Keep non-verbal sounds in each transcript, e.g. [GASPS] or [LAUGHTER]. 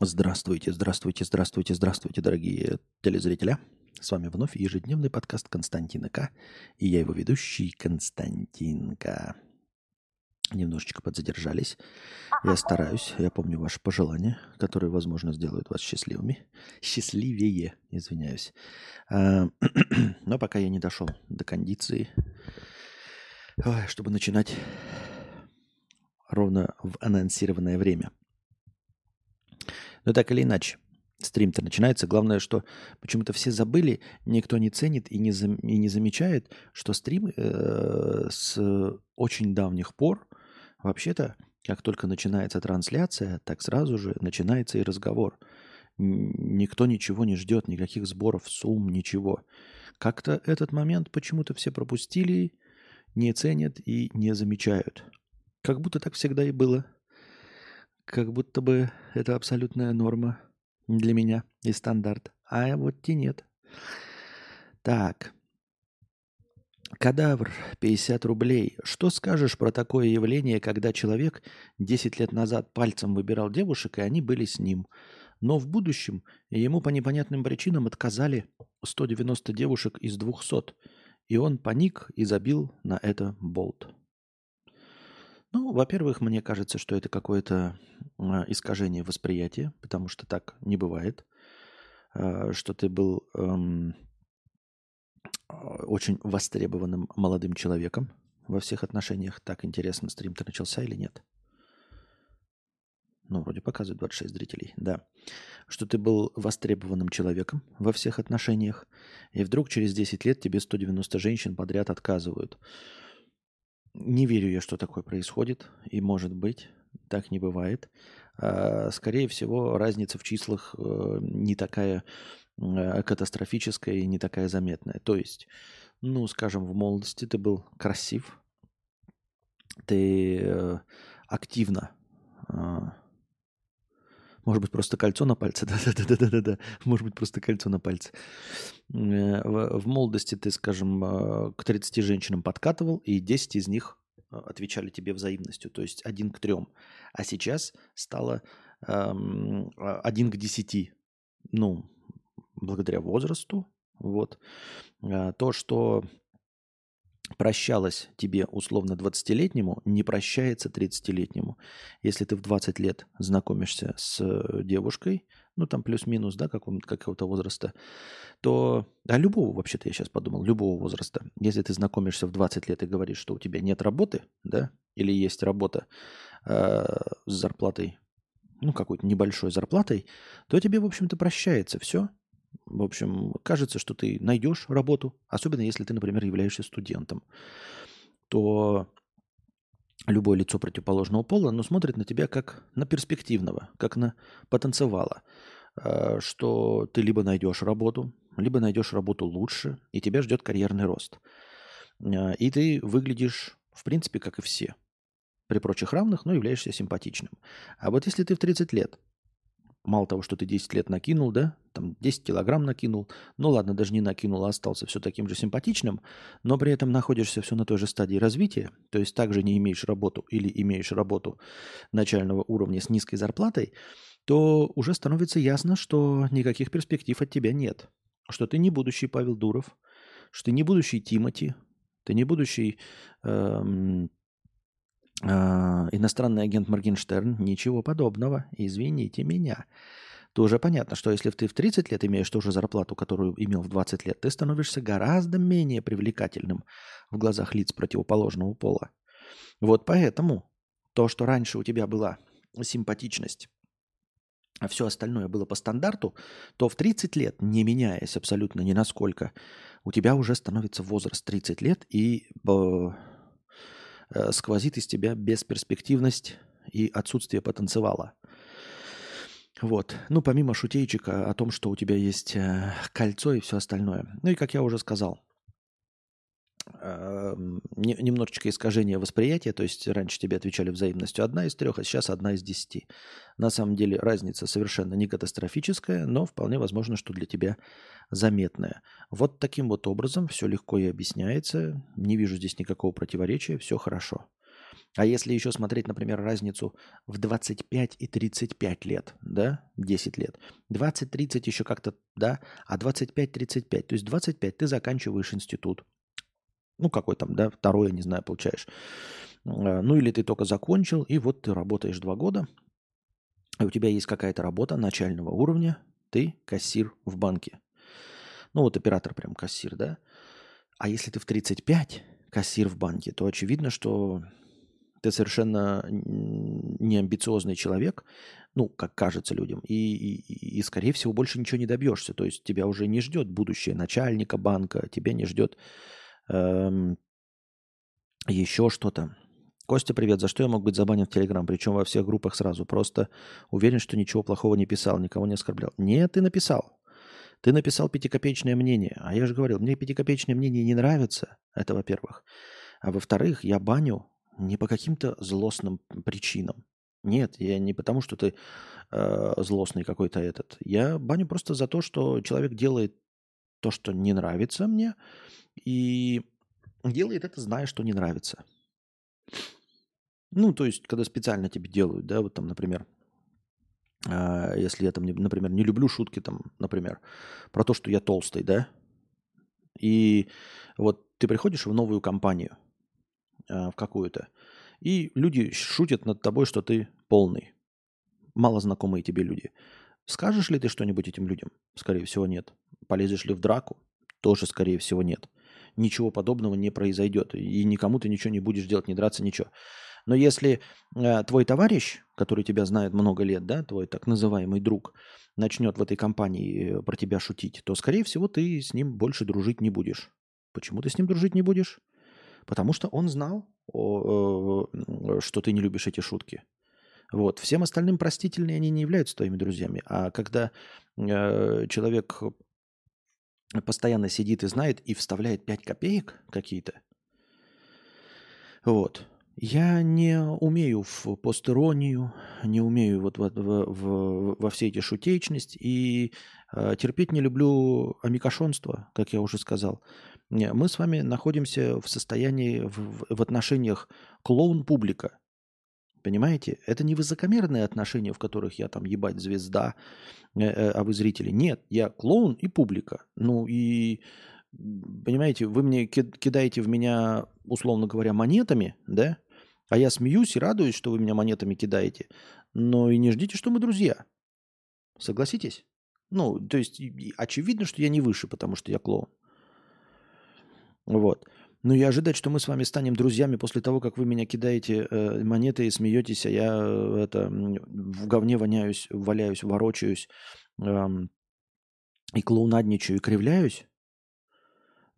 Здравствуйте, здравствуйте, здравствуйте, здравствуйте, дорогие телезрители. С вами вновь ежедневный подкаст Константина К. И я его ведущий Константинка. Немножечко подзадержались. Я стараюсь, я помню ваши пожелания, которые, возможно, сделают вас счастливыми. Счастливее, извиняюсь. А, [CLEARS THROAT] но пока я не дошел до кондиции, чтобы начинать ровно в анонсированное время. Но так или иначе, стрим-то начинается. Главное, что почему-то все забыли, никто не ценит и не, зам, и не замечает, что стрим э, с очень давних пор вообще-то, как только начинается трансляция, так сразу же начинается и разговор. Никто ничего не ждет, никаких сборов, сумм, ничего. Как-то этот момент почему-то все пропустили, не ценят и не замечают. Как будто так всегда и было как будто бы это абсолютная норма для меня и стандарт. А вот и нет. Так. Кадавр, 50 рублей. Что скажешь про такое явление, когда человек 10 лет назад пальцем выбирал девушек, и они были с ним? Но в будущем ему по непонятным причинам отказали 190 девушек из 200, и он паник и забил на это болт. Ну, во-первых, мне кажется, что это какое-то а, искажение восприятия, потому что так не бывает, а, что ты был эм, а, очень востребованным молодым человеком во всех отношениях. Так интересно, стрим-то начался или нет? Ну, вроде показывает 26 зрителей, да. Что ты был востребованным человеком во всех отношениях, и вдруг через 10 лет тебе 190 женщин подряд отказывают. Не верю я, что такое происходит, и может быть, так не бывает. А, скорее всего, разница в числах э, не такая э, катастрофическая и не такая заметная. То есть, ну, скажем, в молодости ты был красив, ты э, активно а, может быть, просто кольцо на пальце. [LAUGHS] Да-да-да-да-да. Может быть, просто кольцо на пальце. Э, в, молодости ты, скажем, э, к 30 женщинам подкатывал, и 10 из них э, отвечали тебе взаимностью, то есть один к трем. А сейчас стало эм, один к десяти. Ну, благодаря возрасту. Вот. То, что прощалось тебе условно 20-летнему, не прощается 30-летнему. Если ты в 20 лет знакомишься с э, девушкой, ну там плюс-минус, да, какого-то возраста, то, а любого вообще-то я сейчас подумал, любого возраста, если ты знакомишься в 20 лет и говоришь, что у тебя нет работы, да, или есть работа э, с зарплатой, ну какой-то небольшой зарплатой, то тебе, в общем-то, прощается все, в общем, кажется, что ты найдешь работу, особенно если ты, например, являешься студентом, то любое лицо противоположного пола, но смотрит на тебя как на перспективного, как на потанцевала, э, что ты либо найдешь работу, либо найдешь работу лучше, и тебя ждет карьерный рост. Э, и ты выглядишь, в принципе, как и все. При прочих равных, но являешься симпатичным. А вот если ты в 30 лет мало того, что ты 10 лет накинул, да, там 10 килограмм накинул, ну ладно, даже не накинул, а остался все таким же симпатичным, но при этом находишься все на той же стадии развития, то есть также не имеешь работу или имеешь работу начального уровня с низкой зарплатой, то уже становится ясно, что никаких перспектив от тебя нет, что ты не будущий Павел Дуров, что ты не будущий Тимати, ты не будущий эм, иностранный агент Моргенштерн, ничего подобного. Извините меня. То уже понятно, что если ты в 30 лет имеешь ту же зарплату, которую имел в 20 лет, ты становишься гораздо менее привлекательным в глазах лиц противоположного пола. Вот поэтому то, что раньше у тебя была симпатичность, а все остальное было по стандарту, то в 30 лет, не меняясь абсолютно ни насколько, у тебя уже становится возраст 30 лет, и Э, сквозит из тебя бесперспективность и отсутствие потенциала. Вот. Ну, помимо шутейчика о том, что у тебя есть э, кольцо и все остальное. Ну и, как я уже сказал, немножечко искажение восприятия, то есть раньше тебе отвечали взаимностью одна из трех, а сейчас одна из десяти. На самом деле разница совершенно не катастрофическая, но вполне возможно, что для тебя заметная. Вот таким вот образом все легко и объясняется, не вижу здесь никакого противоречия, все хорошо. А если еще смотреть, например, разницу в 25 и 35 лет, да, 10 лет, 20-30 еще как-то, да, а 25-35, то есть 25 ты заканчиваешь институт, ну какой там, да, второй, не знаю, получаешь. А, ну или ты только закончил, и вот ты работаешь два года, и у тебя есть какая-то работа начального уровня, ты кассир в банке. Ну вот оператор прям кассир, да. А если ты в 35 кассир в банке, то очевидно, что ты совершенно не амбициозный человек, ну, как кажется людям, и, и, и, скорее всего, больше ничего не добьешься. То есть тебя уже не ждет будущее начальника банка, тебя не ждет эм, еще что-то. Костя, привет. За что я мог быть забанен в Телеграм? Причем во всех группах сразу. Просто уверен, что ничего плохого не писал, никого не оскорблял. Нет, ты написал. Ты написал пятикопеечное мнение. А я же говорил, мне пятикопеечное мнение не нравится. Это во-первых. А во-вторых, я баню не по каким-то злостным причинам. Нет, я не потому, что ты э, злостный какой-то этот. Я баню просто за то, что человек делает то, что не нравится мне, и делает это, зная, что не нравится. Ну, то есть, когда специально тебе делают, да, вот там, например, э, если я там, например, не люблю шутки, там, например, про то, что я толстый, да, и вот ты приходишь в новую компанию – Э, в какую-то. И люди шутят над тобой, что ты полный. Мало знакомые тебе люди. Скажешь ли ты что-нибудь этим людям? Скорее всего, нет. Полезешь ли в драку? Тоже, скорее всего, нет. Ничего подобного не произойдет. И никому ты ничего не будешь делать, не драться, ничего. Но если э, твой товарищ, который тебя знает много лет, да, твой так называемый друг, начнет в этой компании э, про тебя шутить, то, скорее всего, ты с ним больше дружить не будешь. Почему ты с ним дружить не будешь? Потому что он знал, что ты не любишь эти шутки. Вот. Всем остальным простительные они не являются твоими друзьями. А когда э, человек постоянно сидит и знает и вставляет 5 копеек какие-то, вот. Я не умею в постеронию, не умею вот в, в, в, во все эти шутечность и э, терпеть не люблю амикошонство, как я уже сказал. Мы с вами находимся в состоянии, в, в отношениях клоун-публика. Понимаете? Это не высокомерные отношения, в которых я там ебать звезда, э, э, а вы зрители. Нет, я клоун и публика. Ну и, понимаете, вы мне кидаете в меня, условно говоря, монетами, да? А я смеюсь и радуюсь, что вы меня монетами кидаете. Но и не ждите, что мы друзья. Согласитесь? Ну, то есть очевидно, что я не выше, потому что я клоун. Вот. Но и ожидать, что мы с вами станем друзьями после того, как вы меня кидаете э, монеты и смеетесь, а я э, это, в говне воняюсь, валяюсь, ворочаюсь э, и клоунадничаю и кривляюсь,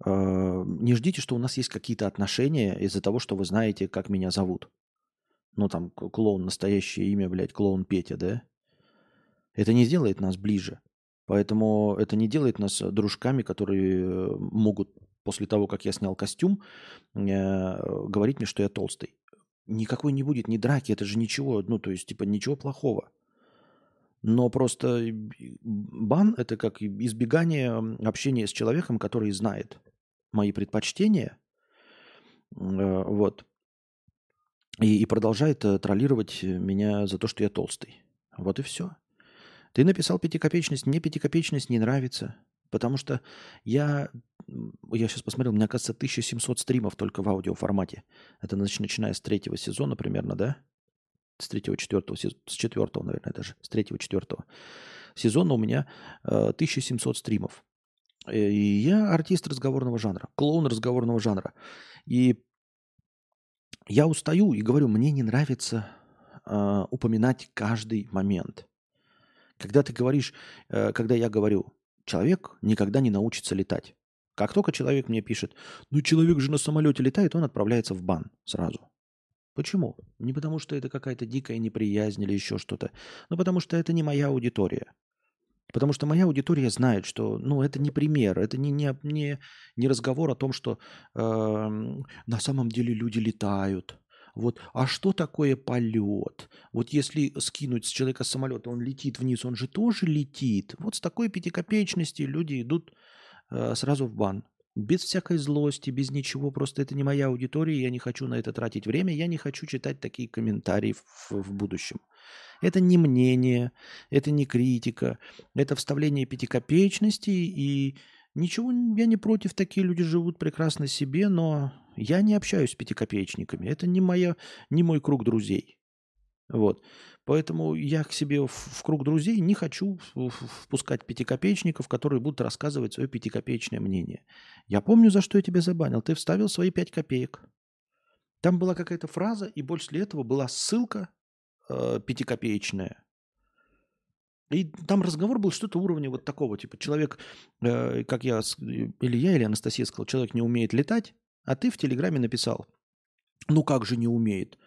э, не ждите, что у нас есть какие-то отношения из-за того, что вы знаете, как меня зовут. Ну, там, клоун, настоящее имя, блядь, клоун Петя, да? Это не сделает нас ближе. Поэтому это не делает нас дружками, которые э, могут после того, как я снял костюм, э, говорить мне, что я толстый. Никакой не будет ни драки, это же ничего, ну, то есть, типа, ничего плохого. Но просто бан – это как избегание общения с человеком, который знает мои предпочтения, э, вот, и, и продолжает э, троллировать меня за то, что я толстый. Вот и все. Ты написал пятикопеечность, мне пятикопеечность не нравится – Потому что я, я сейчас посмотрел, меня, кажется, 1700 стримов только в аудиоформате. Это начиная с третьего сезона примерно, да? С третьего, четвертого, с четвертого, наверное, даже. С третьего, четвертого сезона у меня э, 1700 стримов. Э, и я артист разговорного жанра, клоун разговорного жанра. И я устаю и говорю, мне не нравится э, упоминать каждый момент. Когда ты говоришь, э, когда я говорю, человек никогда не научится летать. Как только человек мне пишет, ну человек же на самолете летает, он отправляется в бан сразу. Почему? Не потому, что это какая-то дикая неприязнь или еще что-то, но потому что это не моя аудитория. Потому что моя аудитория знает, что ну, это не пример, это не, не, не, не разговор о том, что э, на самом деле люди летают, вот, а что такое полет? Вот если скинуть с человека с самолета, он летит вниз, он же тоже летит. Вот с такой пятикопеечности люди идут э, сразу в бан. без всякой злости, без ничего. Просто это не моя аудитория, я не хочу на это тратить время, я не хочу читать такие комментарии в, в будущем. Это не мнение, это не критика, это вставление пятикопеечности и ничего я не против, такие люди живут прекрасно себе, но я не общаюсь с пятикопеечниками. Это не, моя, не мой круг друзей. Вот. Поэтому я к себе в, в круг друзей не хочу впускать пятикопеечников, которые будут рассказывать свое пятикопеечное мнение. Я помню, за что я тебя забанил. Ты вставил свои пять копеек. Там была какая-то фраза, и после этого была ссылка э, пятикопеечная. И там разговор был что-то уровня вот такого, типа человек, э, как я, или я, или Анастасия сказал, человек не умеет летать, а ты в Телеграме написал, ну как же не умеет?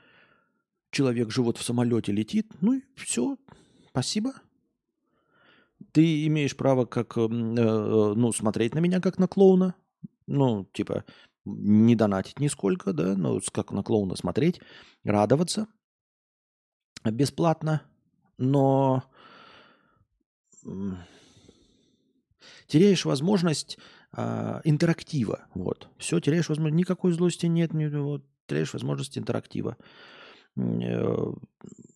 человек живот в самолете летит, ну и все, спасибо. Ты имеешь право как, э, э, ну, смотреть на меня как на клоуна, ну, типа, не донатить нисколько, да, но как на клоуна смотреть, радоваться бесплатно, но теряешь возможность э, интерактива, вот, все, теряешь возможность, никакой злости нет, не, вот, теряешь возможность интерактива. Э,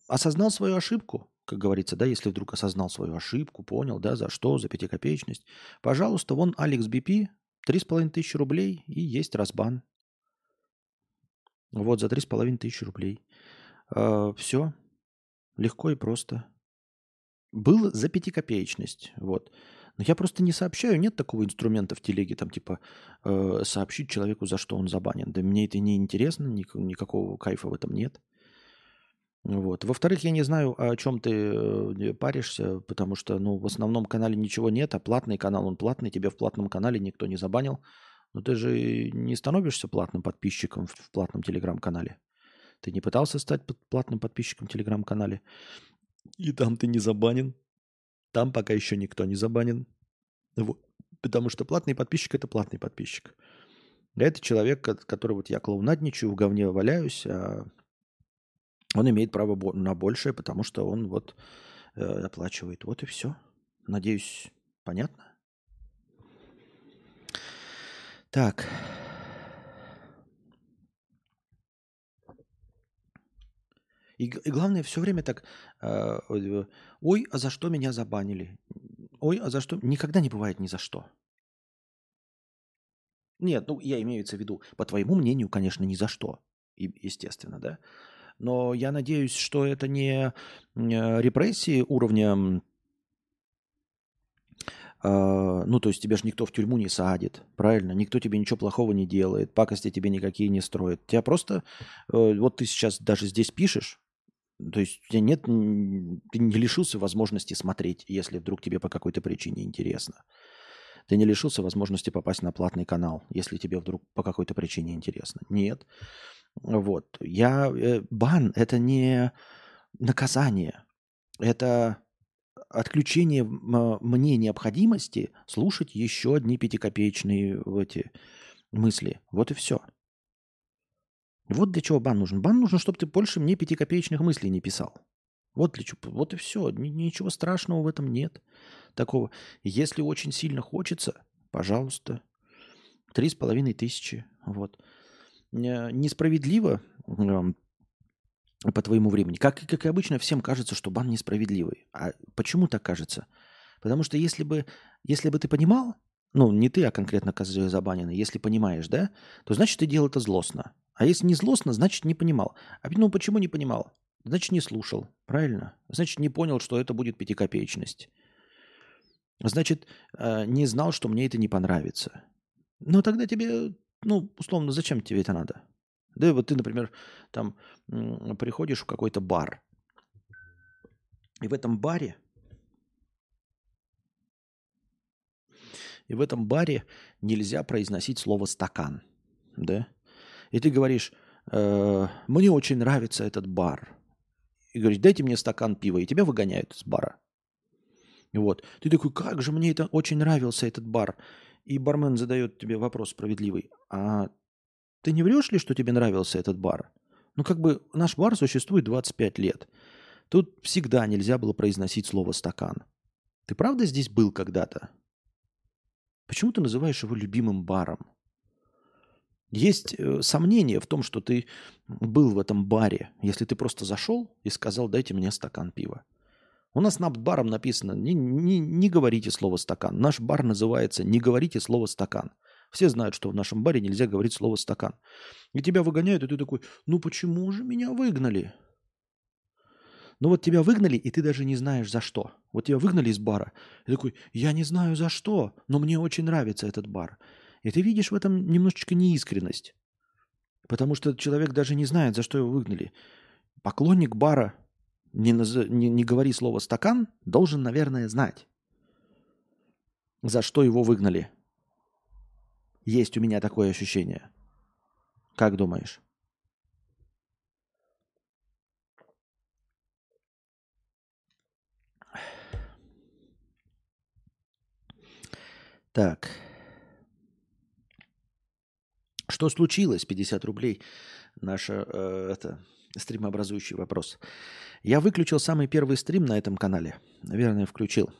осознал свою ошибку, как говорится, да, если вдруг осознал свою ошибку, понял, да, за что, за пятикопеечность, пожалуйста, вон Алекс BP, половиной тысячи рублей и есть разбан. Вот, за половиной тысячи рублей. Э, все. Легко и просто. Был за пятикопеечность. Вот. Но я просто не сообщаю, нет такого инструмента в телеге, там типа э, сообщить человеку, за что он забанен. Да мне это не интересно, ник- никакого кайфа в этом нет. Вот. Во-вторых, я не знаю, о чем ты э, паришься, потому что, ну, в основном канале ничего нет, а платный канал, он платный, тебе в платном канале никто не забанил. Но ты же не становишься платным подписчиком в, в платном телеграм-канале. Ты не пытался стать платным подписчиком в телеграм-канале. И там ты не забанен. Там пока еще никто не забанен. Вот. Потому что платный подписчик – это платный подписчик. Это человек, который вот я клоунадничаю, в говне валяюсь, а он имеет право на большее, потому что он вот э, оплачивает. Вот и все. Надеюсь, понятно? Так. И, и главное, все время так, э, ой, а за что меня забанили? Ой, а за что? Никогда не бывает ни за что. Нет, ну я имею в виду, по твоему мнению, конечно, ни за что. Естественно, да. Но я надеюсь, что это не репрессии уровня Uh, ну, то есть тебя же никто в тюрьму не садит, правильно? Никто тебе ничего плохого не делает, пакости тебе никакие не строят. Тебя просто, uh, вот ты сейчас даже здесь пишешь, то есть у тебя нет, ты не лишился возможности смотреть, если вдруг тебе по какой-то причине интересно. Ты не лишился возможности попасть на платный канал, если тебе вдруг по какой-то причине интересно. Нет. Вот. Я, э, бан – это не наказание. Это отключение мне необходимости слушать еще одни пятикопеечные эти мысли. Вот и все. Вот для чего бан нужен. Бан нужен, чтобы ты больше мне пятикопеечных мыслей не писал. Вот для чего. Вот и все. Ничего страшного в этом нет. Такого. Если очень сильно хочется, пожалуйста. Три с половиной тысячи. Вот. Э, несправедливо по твоему времени. Как, как и обычно, всем кажется, что бан несправедливый. А почему так кажется? Потому что если бы, если бы ты понимал, ну, не ты, а конкретно забаненный, если понимаешь, да, то значит, ты делал это злостно. А если не злостно, значит, не понимал. А ну, почему не понимал? Значит, не слушал, правильно? Значит, не понял, что это будет пятикопеечность. Значит, э, не знал, что мне это не понравится. Ну, тогда тебе ну, условно, зачем тебе это надо? Да, вот ты, например, там приходишь в какой-то бар, и в этом баре, и в этом баре нельзя произносить слово стакан, да? И ты говоришь, э, мне очень нравится этот бар. И говоришь, дайте мне стакан пива, и тебя выгоняют из бара. Вот. Ты такой, как же мне это очень нравился этот бар. И бармен задает тебе вопрос справедливый. А ты не врешь ли, что тебе нравился этот бар? Ну, как бы наш бар существует 25 лет. Тут всегда нельзя было произносить слово «стакан». Ты правда здесь был когда-то? Почему ты называешь его любимым баром? Есть э, сомнение в том, что ты был в этом баре, если ты просто зашел и сказал, дайте мне стакан пива. У нас над баром написано, не, не, не говорите слово стакан. Наш бар называется не говорите слово стакан. Все знают, что в нашем баре нельзя говорить слово стакан. И тебя выгоняют, и ты такой, ну почему же меня выгнали? Ну вот тебя выгнали, и ты даже не знаешь за что. Вот тебя выгнали из бара. И такой, я не знаю за что, но мне очень нравится этот бар. И ты видишь в этом немножечко неискренность. Потому что человек даже не знает, за что его выгнали. Поклонник бара, не, наз... не, не говори слово «стакан», должен, наверное, знать, за что его выгнали. Есть у меня такое ощущение. Как думаешь? Так. Что случилось? 50 рублей. Наша э, это, стримообразующий вопрос. Я выключил самый первый стрим на этом канале. Наверное, включил.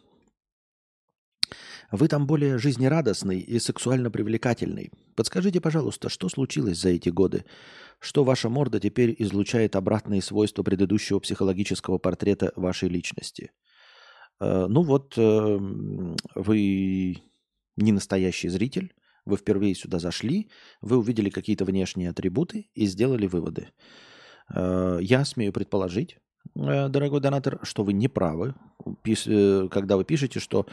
Вы там более жизнерадостный и сексуально привлекательный. Подскажите, пожалуйста, что случилось за эти годы? Что ваша морда теперь излучает обратные свойства предыдущего психологического портрета вашей личности? Э, ну вот, э, вы не настоящий зритель, вы впервые сюда зашли, вы увидели какие-то внешние атрибуты и сделали выводы. Э, я смею предположить, э, дорогой донатор, что вы не правы, э, когда вы пишете, что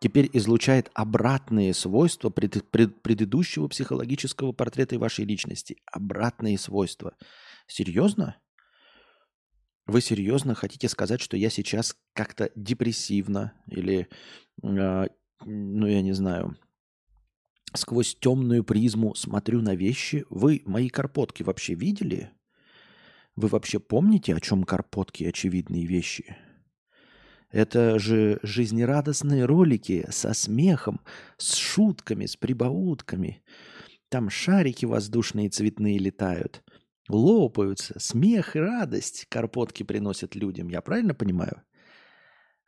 теперь излучает обратные свойства пред, пред, предыдущего психологического портрета вашей личности. Обратные свойства. Серьезно? Вы серьезно хотите сказать, что я сейчас как-то депрессивно или, ну я не знаю, сквозь темную призму смотрю на вещи. Вы мои карпотки вообще видели? Вы вообще помните, о чем карпотки очевидные вещи? Это же жизнерадостные ролики со смехом, с шутками, с прибаутками. Там шарики воздушные цветные летают, лопаются. Смех и радость карпотки приносят людям. Я правильно понимаю?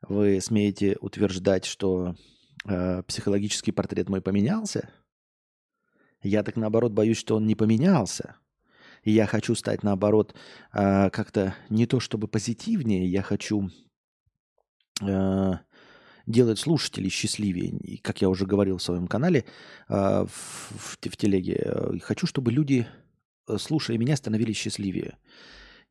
Вы смеете утверждать, что э, психологический портрет мой поменялся? Я так наоборот боюсь, что он не поменялся. И я хочу стать наоборот э, как-то не то чтобы позитивнее, я хочу э, делать слушателей счастливее. И, как я уже говорил в своем канале в, телеге, хочу, чтобы люди, слушая меня, становились счастливее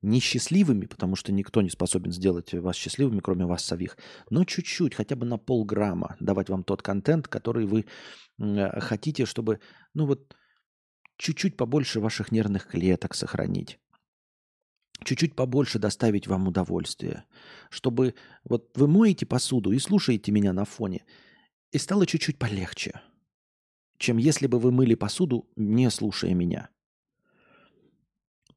несчастливыми, потому что никто не способен сделать вас счастливыми, кроме вас самих, но чуть-чуть, хотя бы на полграмма давать вам тот контент, который вы э, хотите, чтобы, ну вот, чуть-чуть побольше ваших нервных клеток сохранить чуть-чуть побольше доставить вам удовольствие, чтобы вот вы моете посуду и слушаете меня на фоне, и стало чуть-чуть полегче, чем если бы вы мыли посуду, не слушая меня.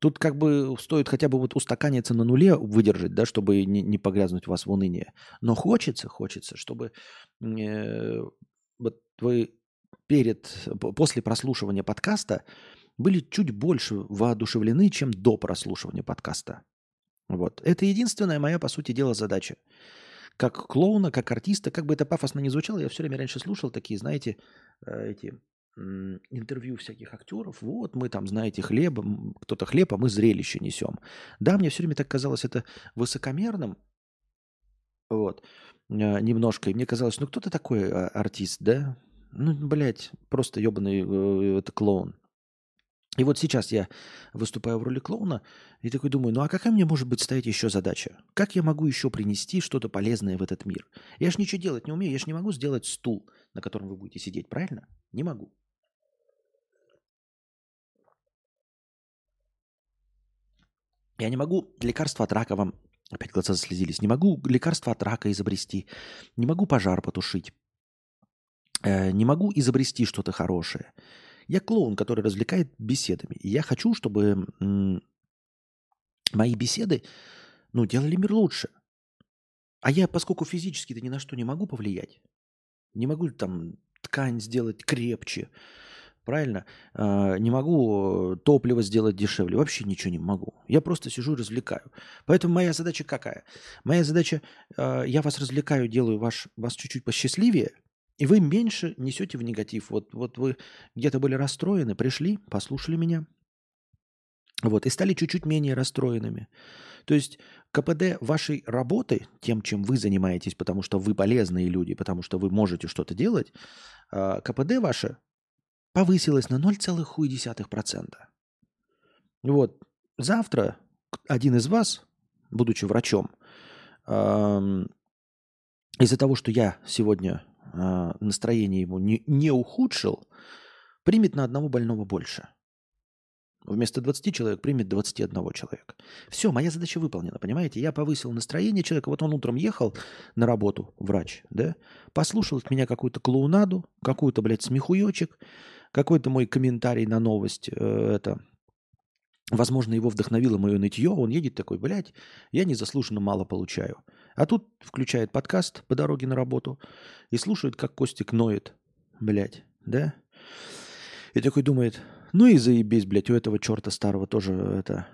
Тут как бы стоит хотя бы вот устаканиться на нуле, выдержать, да, чтобы не, не погрязнуть вас в уныние. Но хочется, хочется, чтобы э, вот вы перед, после прослушивания подкаста были чуть больше воодушевлены, чем до прослушивания подкаста. Вот. Это единственная моя, по сути дела, задача. Как клоуна, как артиста, как бы это пафосно не звучало, я все время раньше слушал такие, знаете, э, эти интервью всяких актеров. Вот мы там, знаете, хлеб, кто-то хлеб, а мы зрелище несем. Да, мне все время так казалось это высокомерным. Вот. А, немножко. И мне казалось, ну кто-то такой а, артист, да? Ну, блядь, просто ебаный э, это клоун. И вот сейчас я выступаю в роли клоуна и такой думаю, ну а какая мне может быть стоять еще задача? Как я могу еще принести что-то полезное в этот мир? Я же ничего делать не умею, я же не могу сделать стул, на котором вы будете сидеть, правильно? Не могу. Я не могу лекарство от рака вам... Опять глаза заслезились. Не могу лекарство от рака изобрести. Не могу пожар потушить. Э, не могу изобрести что-то хорошее. Я клоун, который развлекает беседами. И я хочу, чтобы мои беседы ну, делали мир лучше. А я, поскольку физически-то ни на что не могу повлиять, не могу там ткань сделать крепче, правильно? А, не могу топливо сделать дешевле, вообще ничего не могу. Я просто сижу и развлекаю. Поэтому моя задача какая? Моя задача, а, я вас развлекаю, делаю ваш, вас чуть-чуть посчастливее, И вы меньше несете в негатив. Вот, вот вы где-то были расстроены, пришли, послушали меня, вот, и стали чуть-чуть менее расстроенными. То есть КПД вашей работы, тем, чем вы занимаетесь, потому что вы полезные люди, потому что вы можете что-то делать, а, КПД ваше повысилось на 0,1%. Вот, завтра один из вас, будучи врачом, из-за того, что я сегодня а, настроение ему не, ухудшил, примет на одного больного больше. Вместо 20 человек примет 21 человека. Все, моя задача выполнена, понимаете? Я повысил настроение человека. Вот он утром ехал на работу, врач, да, послушал от меня какую-то клоунаду, какую-то, блядь, смехуёчек, какой-то мой комментарий на новость, э, это, возможно, его вдохновило мое нытье, он едет такой, блядь, я незаслуженно мало получаю. А тут включает подкаст по дороге на работу и слушает, как Костик ноет, блядь, да? И такой думает, ну и заебись, блядь, у этого черта старого тоже это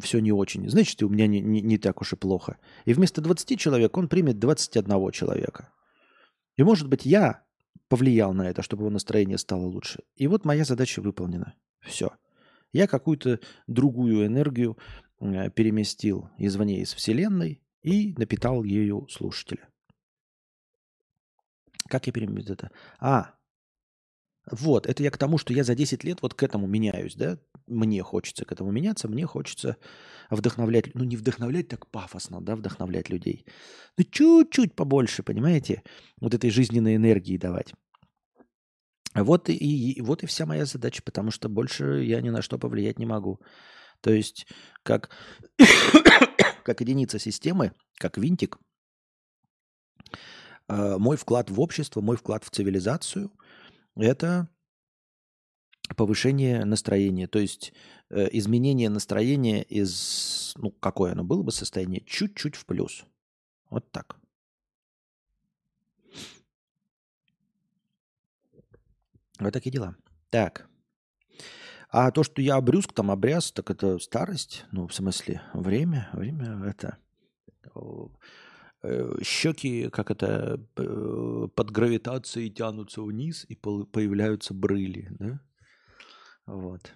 все не очень. Значит, у меня не, не, не так уж и плохо. И вместо 20 человек он примет 21 человека. И может быть я повлиял на это, чтобы его настроение стало лучше. И вот моя задача выполнена. Все. Я какую-то другую энергию э, переместил извне из Вселенной и напитал ею слушателя. Как я переместил это? А, вот, это я к тому, что я за 10 лет вот к этому меняюсь, да? Мне хочется к этому меняться, мне хочется вдохновлять, ну не вдохновлять так пафосно, да, вдохновлять людей. Ну чуть-чуть побольше, понимаете, вот этой жизненной энергии давать. Вот и, и, вот и вся моя задача, потому что больше я ни на что повлиять не могу. То есть как, [COUGHS] как единица системы, как винтик, э, мой вклад в общество, мой вклад в цивилизацию – это повышение настроения, то есть э, изменение настроения из, ну, какое оно было бы состояние, чуть-чуть в плюс. Вот так. Вот такие дела. Так. А то, что я обрюзг, там обряз, так это старость. Ну, в смысле, время. Время это щеки, как это, э, под гравитацией тянутся вниз и появляются брыли, да? Вот.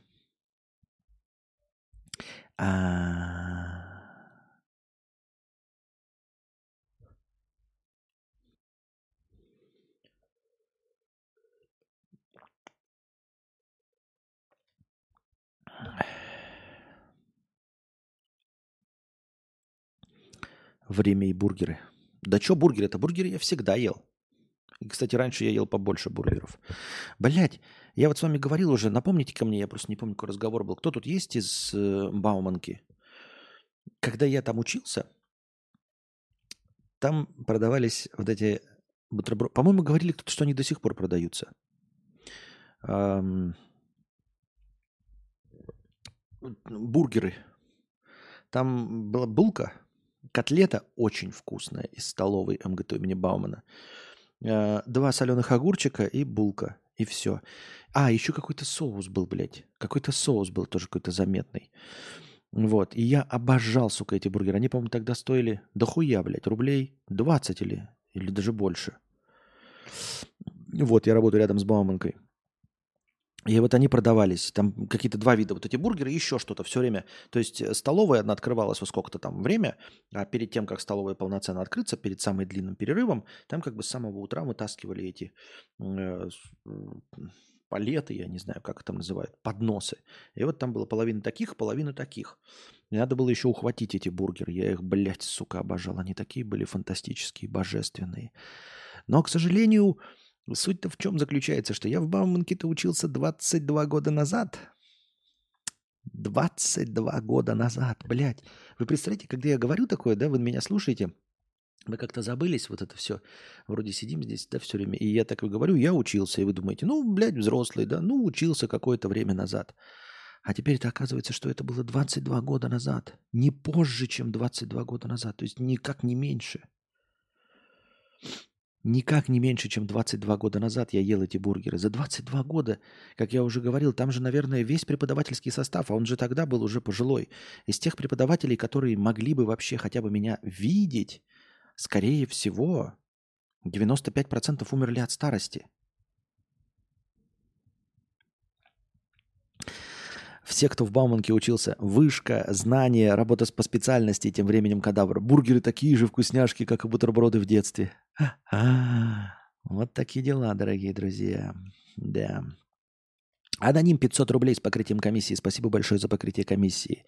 А... Время и бургеры. Да что бургеры? Это бургеры я всегда ел. И, кстати, раньше я ел побольше бургеров. Блять, я вот с вами говорил уже, напомните ко мне, я просто не помню, какой разговор был. Кто тут есть из э, Бауманки? Когда я там учился, там продавались вот эти бутерброды. По-моему, говорили кто-то, что они до сих пор продаются. Эм... Бургеры. Там была булка, Котлета очень вкусная из столовой МГТ имени Баумана. Э, два соленых огурчика и булка. И все. А, еще какой-то соус был, блядь. Какой-то соус был тоже какой-то заметный. Вот. И я обожал, сука, эти бургеры. Они, по-моему, тогда стоили дохуя, блядь, рублей 20 или, или даже больше. Вот, я работаю рядом с Бауманкой. И вот они продавались, там какие-то два вида, вот эти бургеры, еще что-то все время. То есть э, столовая, одна открывалась во сколько-то там время, а перед тем, как столовая полноценно открыться, перед самым длинным перерывом, там как бы с самого утра вытаскивали эти э, палеты, я не знаю, как это называют, подносы. И вот там было половина таких, половина таких. И надо было еще ухватить эти бургеры. Я их, блядь, сука, обожал. Они такие были фантастические, божественные. Но, к сожалению, Суть-то в чем заключается, что я в Бауманке-то учился 22 года назад. 22 года назад, блядь. Вы представляете, когда я говорю такое, да, вы меня слушаете, вы как-то забылись, вот это все. Вроде сидим здесь, да, все время. И я так и говорю, я учился. И вы думаете, ну, блядь, взрослый, да, ну, учился какое-то время назад. А теперь это оказывается, что это было 22 года назад. Не позже, чем 22 года назад. То есть никак не меньше. Никак не меньше, чем 22 года назад я ел эти бургеры. За 22 года, как я уже говорил, там же, наверное, весь преподавательский состав, а он же тогда был уже пожилой. Из тех преподавателей, которые могли бы вообще хотя бы меня видеть, скорее всего, 95% умерли от старости. Все, кто в Бауманке учился, вышка, знания, работа по специальности, тем временем кадавр. Бургеры такие же вкусняшки, как и бутерброды в детстве. Вот такие дела, дорогие друзья. Да. Аноним 500 рублей с покрытием комиссии. Спасибо большое за покрытие комиссии.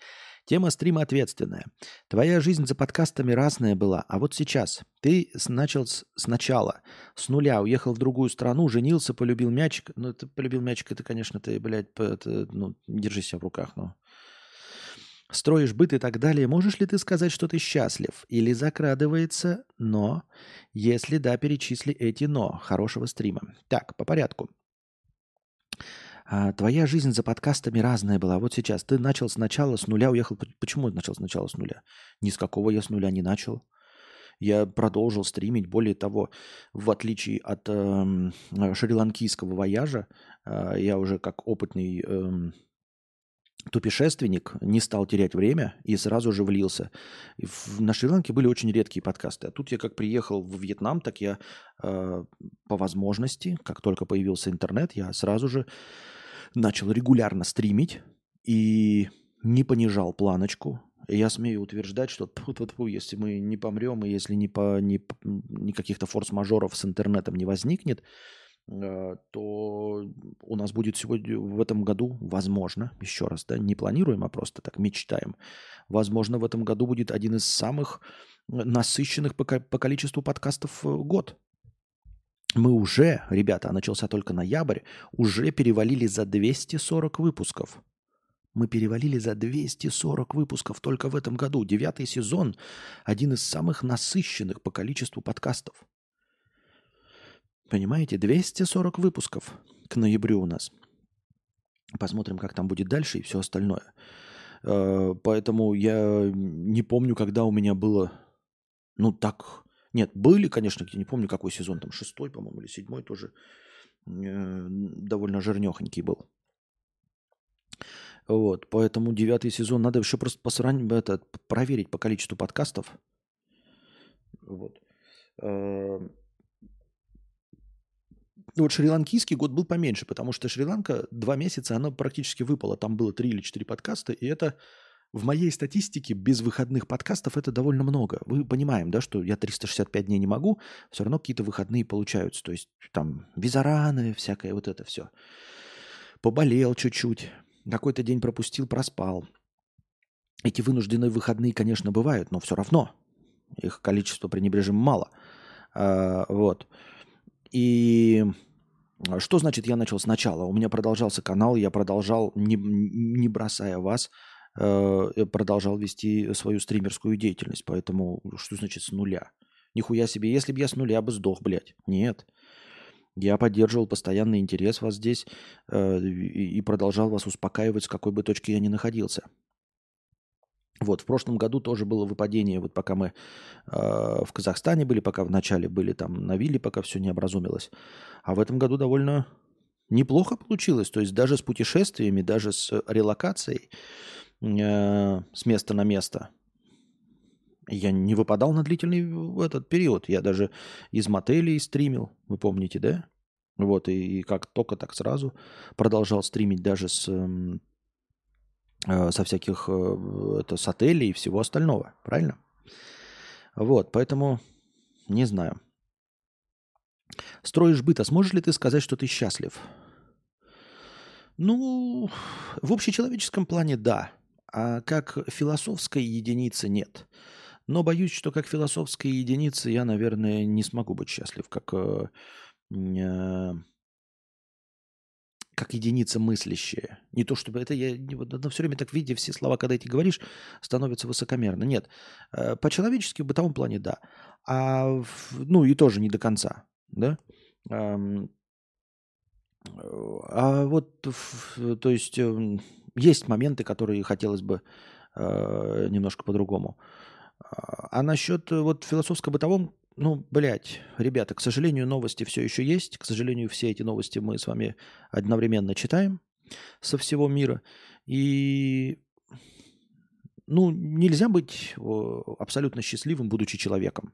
Тема стрима ответственная. Твоя жизнь за подкастами разная была, а вот сейчас ты начал с, сначала, с нуля, уехал в другую страну, женился, полюбил мячик. Ну, ты полюбил мячик, это, конечно, ты, блядь, это, ну, держи себя в руках, ну. Строишь быт и так далее. Можешь ли ты сказать, что ты счастлив? Или закрадывается «но»? Если да, перечисли эти «но». Хорошего стрима. Так, по порядку. А, твоя жизнь за подкастами разная была. Вот сейчас ты начал сначала с нуля, уехал. Почему начал сначала с нуля? Ни с какого я с нуля не начал. Я продолжил стримить. Более того, в отличие от э, шри-ланкийского вояжа, э, я уже как опытный э, тупешественник не стал терять время и сразу же влился. В, на Шри-Ланке были очень редкие подкасты. А тут я как приехал в Вьетнам, так я э, по возможности, как только появился интернет, я сразу же начал регулярно стримить и не понижал планочку. Я смею утверждать, что тьфу -тьфу -тьфу, если мы не помрем, и если ни, по, ни, ни каких-то форс-мажоров с интернетом не возникнет, то у нас будет сегодня в этом году, возможно, еще раз, да, не планируем, а просто так мечтаем, возможно, в этом году будет один из самых насыщенных по, по количеству подкастов э, год мы уже, ребята, а начался только ноябрь, уже перевалили за 240 выпусков. Мы перевалили за 240 выпусков только в этом году. Девятый сезон – один из самых насыщенных по количеству подкастов. Понимаете, 240 выпусков к ноябрю у нас. Посмотрим, как там будет дальше и все остальное. Э, поэтому я не помню, когда у меня было, ну так, нет, были, конечно, я не помню, какой сезон, там шестой, по-моему, или седьмой тоже э, довольно жирнехонький был. Вот, поэтому девятый сезон надо еще просто посрань, это, проверить по количеству подкастов. Вот. Э, вот шри-ланкийский год был поменьше, потому что Шри-Ланка два месяца, она практически выпала. Там было три или четыре подкаста, и это в моей статистике без выходных подкастов это довольно много. Вы понимаем, да, что я 365 дней не могу, все равно какие-то выходные получаются. То есть там визараны, всякое вот это все. Поболел чуть-чуть, какой-то день пропустил, проспал. Эти вынужденные выходные, конечно, бывают, но все равно их количество пренебрежимо мало. А, вот. И что значит я начал сначала? У меня продолжался канал, я продолжал, не, не бросая вас, Э, продолжал вести свою стримерскую деятельность. Поэтому что значит с нуля? Нихуя себе, если бы я с нуля бы сдох, блядь. Нет. Я поддерживал постоянный интерес вас здесь э, и продолжал вас успокаивать, с какой бы точки я ни находился. Вот, в прошлом году тоже было выпадение, вот пока мы э, в Казахстане были, пока в начале были там на вилле, пока все не образумилось. А в этом году довольно неплохо получилось. То есть даже с путешествиями, даже с релокацией Э, с места на место. Я не выпадал на длительный этот период. Я даже из мотелей стримил, вы помните, да? Вот, и, и как только так сразу продолжал стримить даже с, э, со всяких э, это, с отелей и всего остального, правильно? Вот, поэтому не знаю. Строишь быт, а сможешь ли ты сказать, что ты счастлив? Ну, в общечеловеческом плане да. А как философской единицы нет. Но боюсь, что как философской единицы я, наверное, не смогу быть счастлив, как, э, э, как единица мыслящая. Не то чтобы это я вот, но все время так видя все слова, когда эти говоришь, становится высокомерно. Нет. Э, по-человечески в бытовом плане да. А, ну и тоже не до конца. Да? А вот, то есть, эм, есть моменты, которые хотелось бы э, немножко по-другому. А, а насчет э, вот философско-бытовом, ну, блядь, ребята, к сожалению, новости все еще есть. К сожалению, все эти новости мы с вами одновременно читаем со всего мира. И, ну, нельзя быть абсолютно счастливым, будучи человеком.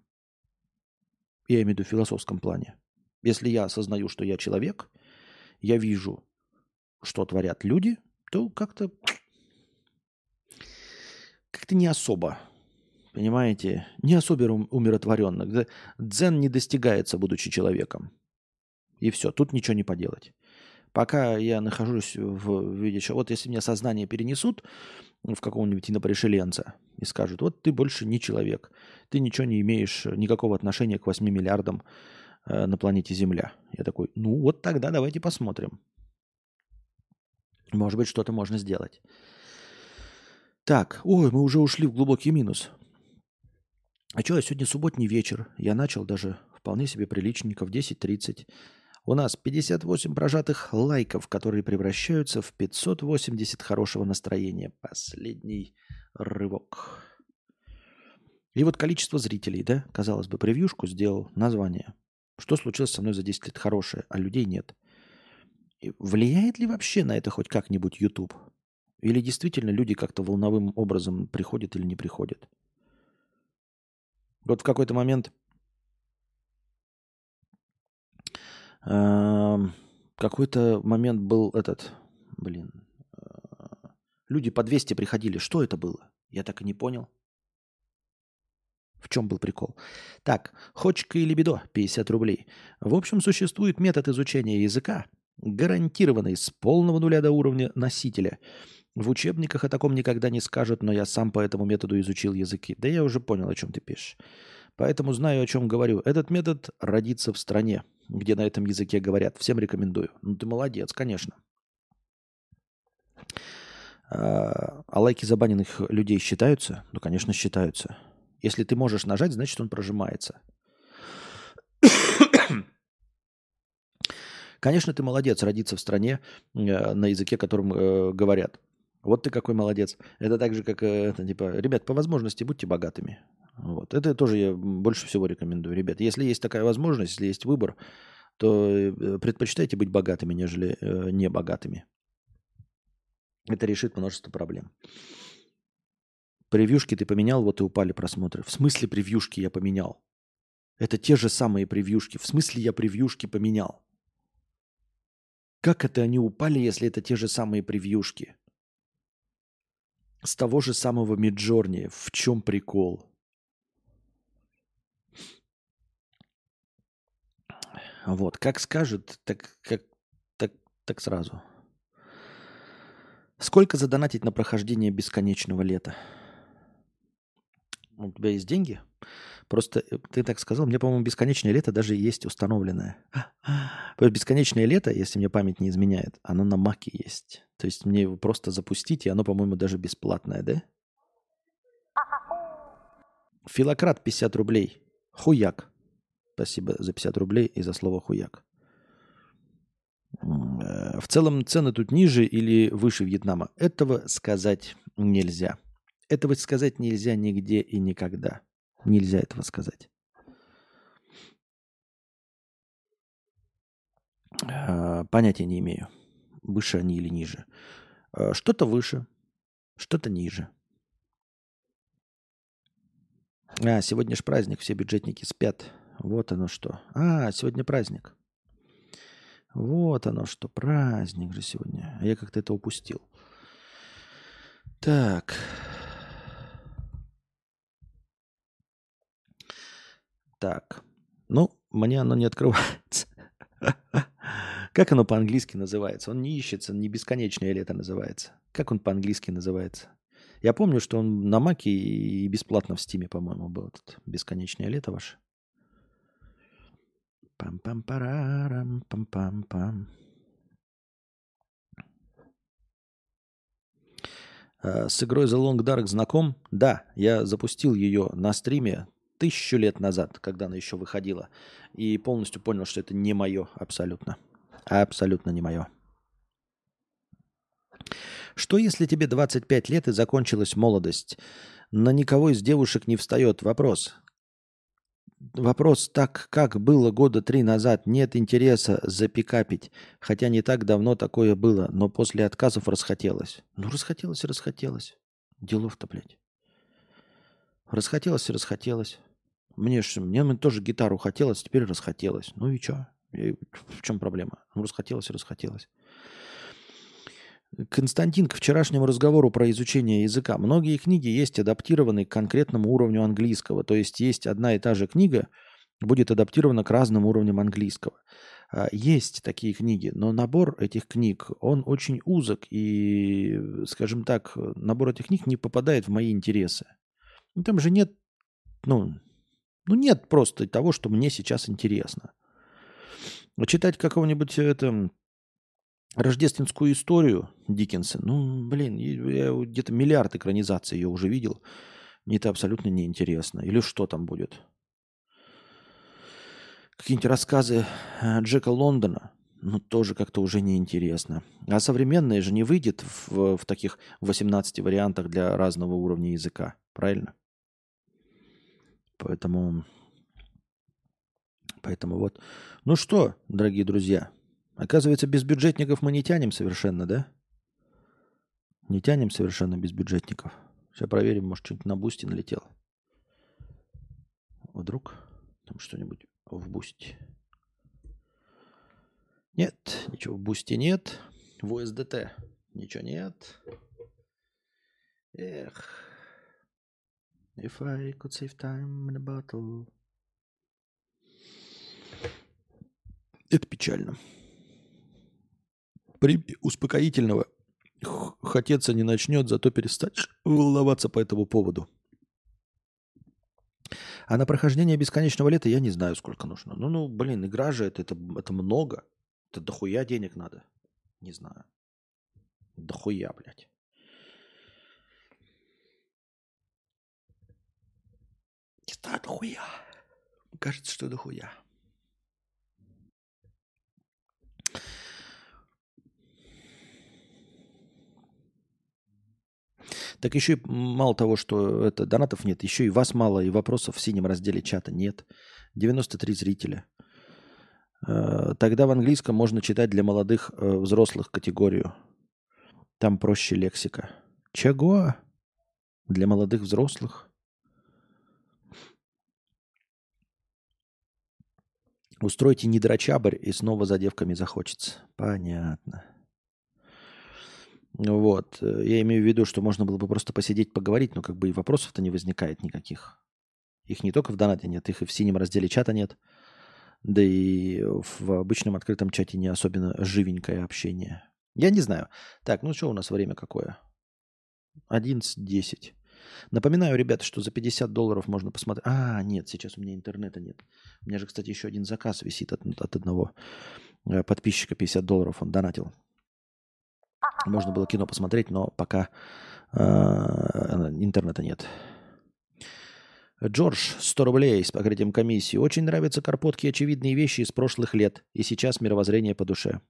Я имею в виду в философском плане. Если я осознаю, что я человек, я вижу, что творят люди, то как-то как-то не особо, понимаете, не особо умиротворенно. Дзен не достигается, будучи человеком. И все, тут ничего не поделать. Пока я нахожусь в виде... Вот если меня сознание перенесут в какого-нибудь инопришеленца и скажут, вот ты больше не человек, ты ничего не имеешь, никакого отношения к 8 миллиардам э, на планете Земля. Я такой, ну вот тогда давайте посмотрим. Может быть, что-то можно сделать. Так, ой, мы уже ушли в глубокий минус. А что, сегодня субботний вечер. Я начал даже вполне себе приличненько в 10.30. У нас 58 прожатых лайков, которые превращаются в 580 хорошего настроения. Последний рывок. И вот количество зрителей, да, казалось бы, превьюшку сделал, название. Что случилось со мной за 10 лет хорошее, а людей нет. И влияет ли вообще на это хоть как-нибудь YouTube? Или действительно люди как-то волновым образом приходят или не приходят? Вот в какой-то момент Какой-то момент был этот, блин, э, люди по 200 приходили. Что это было? Я так и не понял. В чем был прикол? Так, хочка и либидо, 50 рублей. В общем, существует метод изучения языка, гарантированный с полного нуля до уровня носителя. В учебниках о таком никогда не скажут, но я сам по этому методу изучил языки. Да я уже понял, о чем ты пишешь. Поэтому знаю, о чем говорю. Этот метод родится в стране, где на этом языке говорят. Всем рекомендую. Ну, ты молодец, конечно. А, а лайки забаненных людей считаются? Ну, конечно, считаются. Если ты можешь нажать, значит, он прожимается. Конечно, ты молодец родиться в стране э, на языке, которым э, говорят. Вот ты какой молодец. Это так же, как, э, это, типа, ребят, по возможности будьте богатыми. Вот. Это тоже я больше всего рекомендую. Ребят, если есть такая возможность, если есть выбор, то э, предпочитайте быть богатыми, нежели э, не богатыми. Это решит множество проблем. Превьюшки ты поменял, вот и упали просмотры. В смысле превьюшки я поменял? Это те же самые превьюшки. В смысле я превьюшки поменял? Как это они упали, если это те же самые превьюшки? С того же самого Миджорни. В чем прикол? Вот, как скажет, так, как, так, так сразу. Сколько задонатить на прохождение бесконечного лета? У тебя есть деньги? Просто э, ты так сказал, мне, по-моему, бесконечное лето даже есть установленное. [GASPS] Бесконечное лето, если мне память не изменяет, оно на маке есть. То есть мне его просто запустить, и оно, по-моему, даже бесплатное, да? Филократ 50 рублей. Хуяк. Спасибо за 50 рублей и за слово хуяк. Э, в целом цены тут ниже или выше Вьетнама. Этого сказать нельзя. Этого сказать нельзя нигде и никогда. Нельзя этого сказать. А, понятия не имею, выше они или ниже. А, что-то выше, что-то ниже. А, сегодня же праздник, все бюджетники спят. Вот оно что. А, сегодня праздник. Вот оно что, праздник же сегодня. А я как-то это упустил. Так. Так. Ну, мне оно не открывается. [LAUGHS] Как оно по-английски называется? Он не ищется, не бесконечное лето называется. Как он по-английски называется? Я помню, что он на Маке и бесплатно в Стиме, по-моему, был этот бесконечное лето ваше. Пам-пам-парарам, пам-пам-пам. А, с игрой The Long Dark знаком? Да, я запустил ее на стриме тысячу лет назад, когда она еще выходила, и полностью понял, что это не мое абсолютно. Абсолютно не мое. Что если тебе 25 лет и закончилась молодость? На никого из девушек не встает вопрос. Вопрос так, как было года три назад, нет интереса запикапить. Хотя не так давно такое было, но после отказов расхотелось. Ну, расхотелось и расхотелось. Делов-то, блядь. Расхотелось и расхотелось. Мне, ж, мне тоже гитару хотелось, теперь расхотелось. Ну и что? В чем проблема? Ну, расхотелось и расхотелось. Константин, к вчерашнему разговору про изучение языка. Многие книги есть адаптированы к конкретному уровню английского. То есть есть одна и та же книга, будет адаптирована к разным уровням английского. А, есть такие книги, но набор этих книг, он очень узок. И, скажем так, набор этих книг не попадает в мои интересы. Там же нет, ну, ну нет просто того, что мне сейчас интересно. Читать какого-нибудь это, рождественскую историю Диккенса, ну, блин, я где-то миллиард экранизаций ее уже видел. Мне это абсолютно неинтересно. Или что там будет? Какие-нибудь рассказы э, Джека Лондона, ну, тоже как-то уже неинтересно. А современные же не выйдет в, в таких 18 вариантах для разного уровня языка. Правильно? Поэтому... Поэтому вот. Ну что, дорогие друзья, оказывается, без бюджетников мы не тянем совершенно, да? Не тянем совершенно без бюджетников. Сейчас проверим, может, что-нибудь на бусте налетело. Вдруг там что-нибудь в бусте. Нет, ничего в бусте нет. В УСДТ ничего нет. Эх. If I could save time in a bottle. Это печально. При успокоительного хотеться не начнет, зато перестать волноваться по этому поводу. А на прохождение бесконечного лета я не знаю, сколько нужно. Ну, ну, блин, игра же это, это, это много. Это дохуя денег надо. Не знаю. Дохуя, блядь. Это дохуя. Кажется, что дохуя. Так еще и мало того, что это донатов нет, еще и вас мало, и вопросов в синем разделе чата нет. 93 зрителя. Э, тогда в английском можно читать для молодых э, взрослых категорию. Там проще лексика. Чего? Для молодых взрослых? Устройте недрачабрь, и снова за девками захочется. Понятно. Вот. Э, я имею в виду, что можно было бы просто посидеть, поговорить, но как бы и вопросов-то не возникает никаких. Их не только в донате нет, их и в синем разделе чата нет. Да и в обычном открытом чате не особенно живенькое общение. Я не знаю. Так, ну что у нас время какое? 11.10. Напоминаю, ребята, что за 50 долларов можно посмотреть. А, нет, сейчас у меня интернета нет. У меня же, кстати, еще один заказ висит от, от одного э, подписчика 50 долларов. Он донатил. Можно было кино посмотреть, но пока э, интернета нет. Джордж, 100 рублей с покрытием комиссии. Очень нравятся карпотки очевидные вещи из прошлых лет. И сейчас мировоззрение по душе.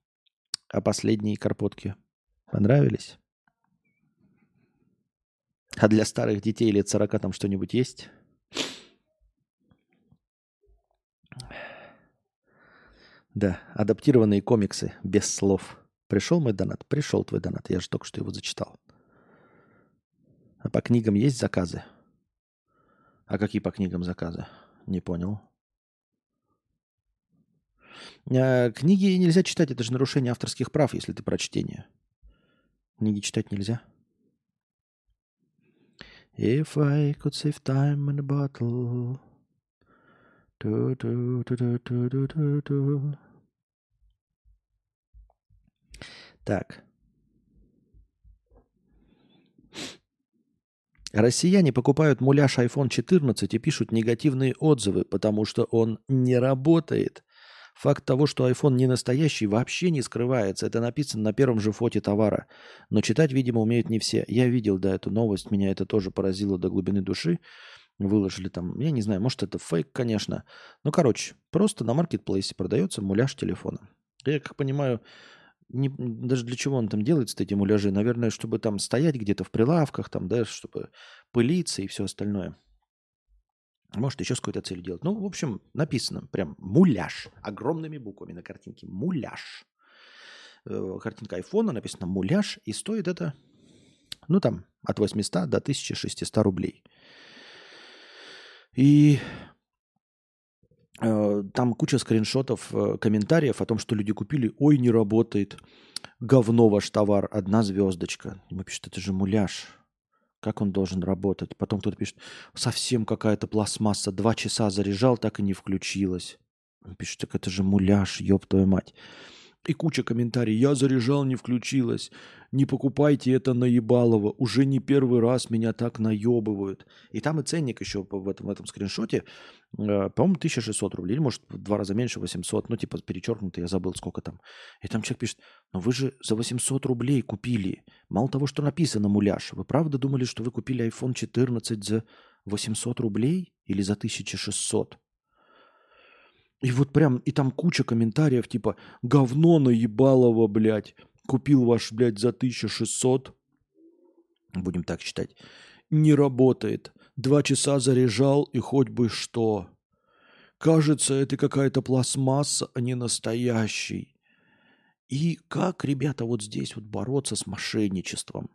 А последние карпотки понравились? А для старых детей лет 40 там что-нибудь есть? Да, адаптированные комиксы без слов. Пришел мой донат? Пришел твой донат. Я же только что его зачитал. А по книгам есть заказы? А какие по книгам заказы? Не понял. А, книги нельзя читать, это же нарушение авторских прав, если ты про чтение. Книги читать нельзя. If I could save time in a bottle. Do, do, do. Так. Россияне покупают муляж iPhone 14 и пишут негативные отзывы, потому что он не работает. Факт того, что iPhone не настоящий, вообще не скрывается. Это написано на первом же фоте товара. Но читать, видимо, умеют не все. Я видел, да, эту новость. Меня это тоже поразило до глубины души. Выложили там, я не знаю, может это фейк, конечно. Ну, короче, просто на маркетплейсе продается муляж телефона. Я, как понимаю, не, даже для чего он там делается, эти муляжи? Наверное, чтобы там стоять где-то в прилавках, там, да, чтобы пылиться и все остальное. Может, еще с какой-то целью делать. Ну, в общем, написано прям муляж. Огромными буквами на картинке. Муляж. Э, картинка айфона, написано муляж. И стоит это, ну, там, от 800 до 1600 рублей. И Э, там куча скриншотов, э, комментариев о том, что люди купили. Ой, не работает. Говно ваш товар. Одна звездочка. Ему пишет, это же муляж. Как он должен работать? Потом кто-то пишет, совсем какая-то пластмасса. Два часа заряжал, так и не включилась. Он пишет, так это же муляж, ёб твою мать. И куча комментариев. Я заряжал, не включилась. Не покупайте это наебалово. Уже не первый раз меня так наебывают. И там и ценник еще в этом, в этом скриншоте. Э, по-моему, 1600 рублей. Или, может, в два раза меньше, 800. Ну, типа, перечеркнуто, я забыл, сколько там. И там человек пишет, но вы же за 800 рублей купили. Мало того, что написано муляж. Вы правда думали, что вы купили iPhone 14 за 800 рублей? Или за 1600? И вот прям, и там куча комментариев, типа, говно наебалово, блядь, купил ваш, блядь, за 1600, будем так считать, не работает. Два часа заряжал, и хоть бы что. Кажется, это какая-то пластмасса, а не настоящий. И как, ребята, вот здесь вот бороться с мошенничеством?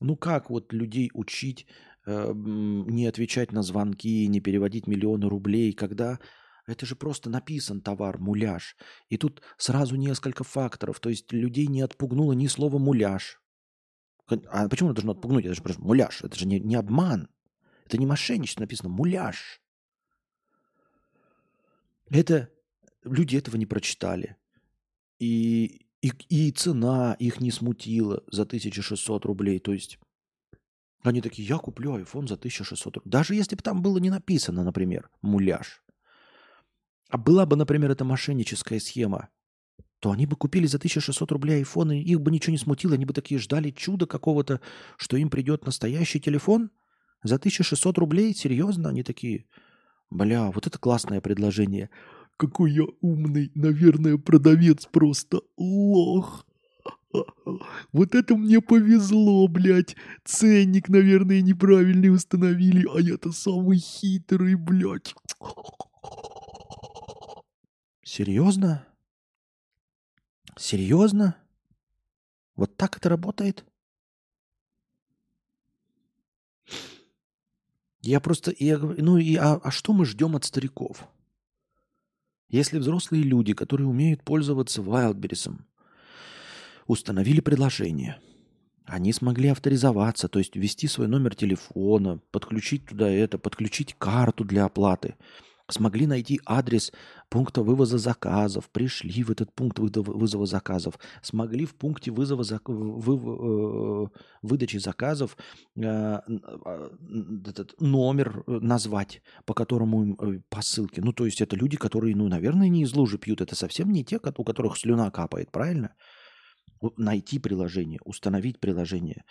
Ну как вот людей учить э, не отвечать на звонки, не переводить миллионы рублей, когда это же просто написан товар, муляж. И тут сразу несколько факторов. То есть людей не отпугнуло ни слова муляж. А почему это должно отпугнуть? Это же просто муляж. Это же не, не обман. Это не мошенничество написано. Муляж. Это люди этого не прочитали. И, и, и цена их не смутила за 1600 рублей. То есть они такие, я куплю iPhone за 1600 рублей. Даже если бы там было не написано, например, муляж. А была бы, например, эта мошенническая схема, то они бы купили за 1600 рублей iPhone, и их бы ничего не смутило, они бы такие ждали чуда какого-то, что им придет настоящий телефон за 1600 рублей, серьезно, они такие, бля, вот это классное предложение. Какой я умный, наверное, продавец просто лох. [LAUGHS] Вот это мне повезло, блядь. Ценник, наверное, неправильный установили, а я-то самый хитрый, блядь. [LAUGHS] Серьезно? Серьезно? Вот так это работает? Я просто, я, ну и а, а что мы ждем от стариков? Если взрослые люди, которые умеют пользоваться Wildberries, установили приложение, они смогли авторизоваться, то есть ввести свой номер телефона, подключить туда это, подключить карту для оплаты – смогли найти адрес пункта вывоза заказов, пришли в этот пункт вызова заказов, смогли в пункте вызова зак... вы... Э, выдачи заказов э, а, этот номер э, назвать, по которому по ссылке. Ну, то есть это люди, которые, ну, наверное, не из лужи пьют. Это совсем не те, у которых слюна капает, правильно? Найти приложение, установить приложение,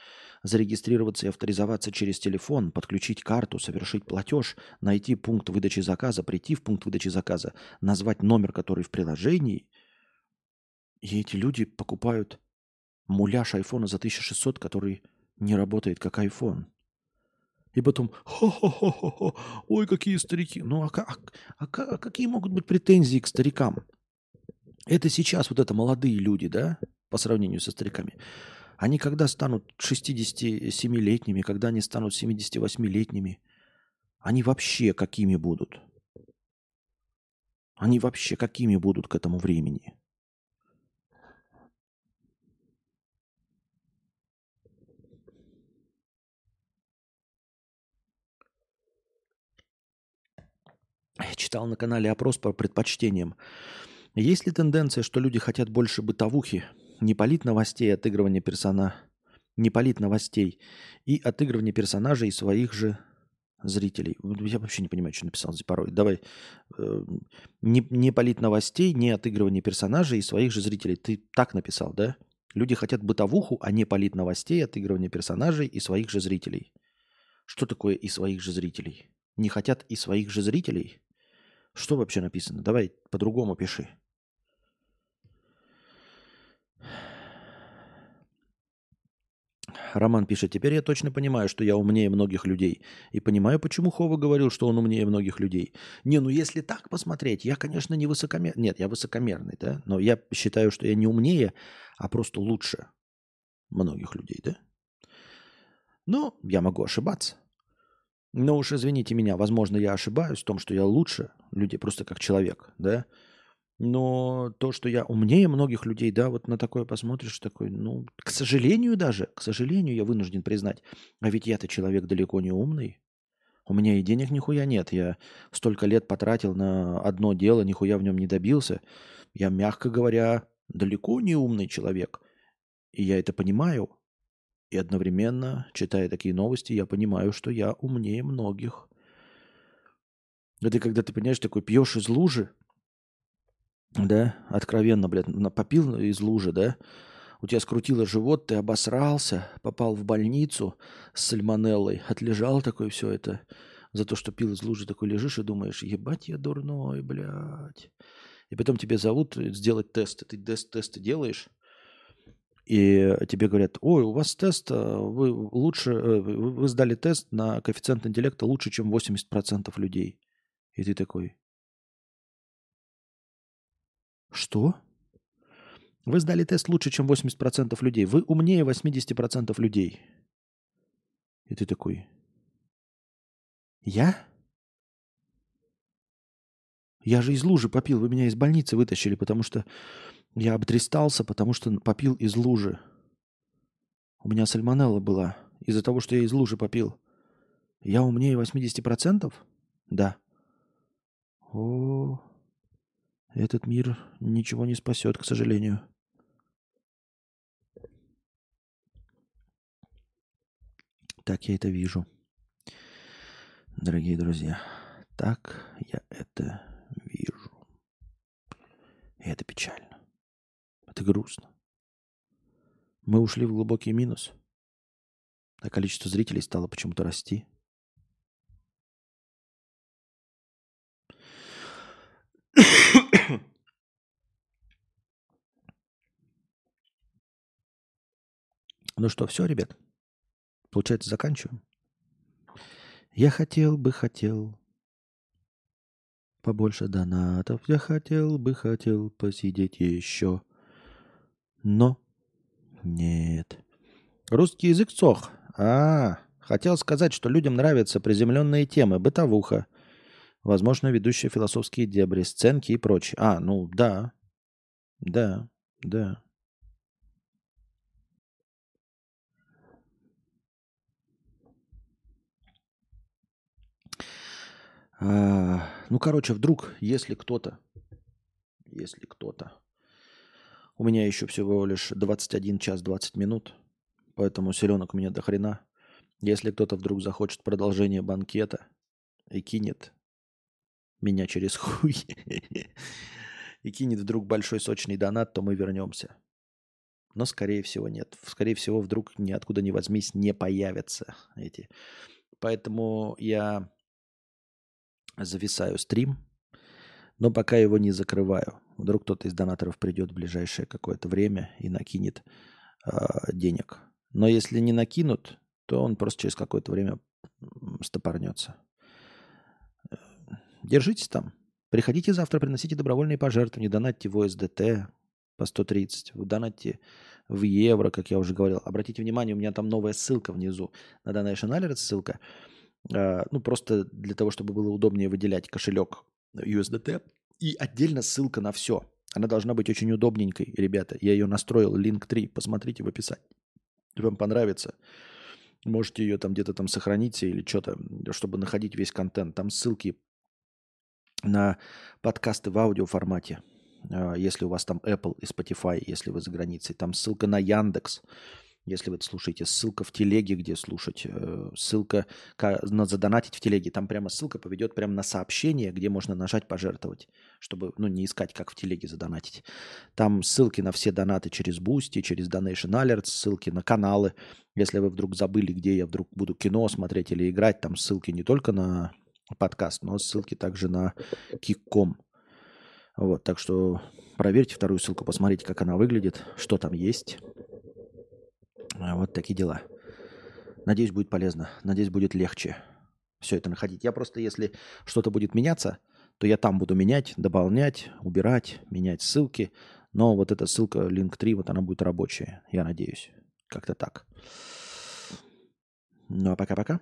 зарегистрироваться и авторизоваться через телефон, подключить карту, совершить платеж, найти пункт выдачи заказа, прийти в пункт выдачи заказа, назвать номер, который в приложении, и эти люди покупают муляж айфона за 1600, который не работает как iPhone. И потом, хо-хо-хо-хо, ой, какие старики. Ну, а, а, а, а какие могут быть претензии к старикам? Это сейчас вот это молодые люди, да, по сравнению со стариками. Они когда станут 67-летними, когда они станут 78-летними, они вообще какими будут? Они вообще какими будут к этому времени? Я читал на канале опрос по предпочтениям. Есть ли тенденция, что люди хотят больше бытовухи, не полит новостей, отыгрывание персона, не полит новостей и отыгрывание персонажей и своих же зрителей. Я вообще не понимаю, что написал здесь порой. Давай. Э, не, не полит новостей, не отыгрывание персонажей и своих же зрителей. Ты так написал, да? Люди хотят бытовуху, а не полит новостей, отыгрывание персонажей и своих же зрителей. Что такое и своих же зрителей? Не хотят и своих же зрителей? Что вообще написано? Давай по-другому пиши. Роман пишет, теперь я точно понимаю, что я умнее многих людей. И понимаю, почему Хова говорил, что он умнее многих людей. Не, ну если так посмотреть, я, конечно, не высокомерный. Нет, я высокомерный, да? Но я считаю, что я не умнее, а просто лучше многих людей, да? Но я могу ошибаться. Но уж извините меня, возможно, я ошибаюсь в том, что я лучше людей, просто как человек, да. Но то, что я умнее многих людей, да, вот на такое посмотришь, такой, ну, к сожалению даже, к сожалению, я вынужден признать, а ведь я-то человек далеко не умный. У меня и денег нихуя нет. Я столько лет потратил на одно дело, нихуя в нем не добился. Я, мягко говоря, далеко не умный человек. И я это понимаю. И одновременно, читая такие новости, я понимаю, что я умнее многих. Это когда ты, понимаешь, такой пьешь из лужи, да, откровенно, блядь, попил из лужи, да, у тебя скрутило живот, ты обосрался, попал в больницу с сальмонеллой, отлежал такой все это за то, что пил из лужи, такой лежишь и думаешь, ебать я дурной, блядь. И потом тебе зовут сделать тесты. Ты тест, тесты делаешь, и тебе говорят, ой, у вас тест, а вы лучше, э, вы сдали тест на коэффициент интеллекта лучше, чем 80% людей. И ты такой, что? Вы сдали тест лучше, чем 80% людей. Вы умнее 80% людей. И ты такой, я? Я же из лужи попил, вы меня из больницы вытащили, потому что я обдристался, потому что попил из лужи. У меня сальмонелла была из-за того, что я из лужи попил. Я умнее 80%? Да. О, этот мир ничего не спасет, к сожалению. Так я это вижу. Дорогие друзья, так я это вижу. И это печально. Это грустно. Мы ушли в глубокий минус, а количество зрителей стало почему-то расти. Ну что, все, ребят? Получается, заканчиваем? Я хотел бы, хотел побольше донатов. Я хотел бы, хотел посидеть еще. Но нет. Русский язык сох. А, хотел сказать, что людям нравятся приземленные темы, бытовуха, возможно, ведущие философские дебри, сценки и прочее. А, ну да, да, да. А, ну, короче, вдруг, если кто-то, если кто-то, у меня еще всего лишь 21 час 20 минут, поэтому селенок у меня до хрена. Если кто-то вдруг захочет продолжение банкета и кинет меня через [LAUGHS] хуй, и кинет вдруг большой сочный донат, то мы вернемся. Но, скорее всего, нет. Скорее всего, вдруг ниоткуда не возьмись, не появятся эти. Поэтому я зависаю стрим, но пока его не закрываю. Вдруг кто-то из донаторов придет в ближайшее какое-то время и накинет э, денег. Но если не накинут, то он просто через какое-то время стопорнется. Держитесь там. Приходите завтра, приносите добровольные пожертвования, донатьте в ОСДТ по 130, донатьте в евро, как я уже говорил. Обратите внимание, у меня там новая ссылка внизу на Donation Alert ссылка. А, ну, просто для того, чтобы было удобнее выделять кошелек USDT. И отдельно ссылка на все. Она должна быть очень удобненькой, ребята. Я ее настроил, линк 3, посмотрите в описании. Вам понравится. Можете ее там где-то там сохранить или что-то, чтобы находить весь контент. Там ссылки на подкасты в аудиоформате. А, если у вас там Apple и Spotify, если вы за границей. Там ссылка на Яндекс если вы это слушаете. Ссылка в телеге, где слушать. Э, ссылка на задонатить в телеге. Там прямо ссылка поведет прямо на сообщение, где можно нажать пожертвовать, чтобы ну, не искать, как в телеге задонатить. Там ссылки на все донаты через Boosty, через Donation Alerts, ссылки на каналы. Если вы вдруг забыли, где я вдруг буду кино смотреть или играть, там ссылки не только на подкаст, но ссылки также на Кикком. Вот, так что проверьте вторую ссылку, посмотрите, как она выглядит, что там есть. А, вот такие дела. Надеюсь, будет полезно. Надеюсь, будет легче все это находить. Я просто, если что-то будет меняться, то я там буду менять, дополнять, убирать, менять ссылки. Но вот эта ссылка, link 3, вот она будет рабочая, я надеюсь. Как-то так. Ну а пока-пока.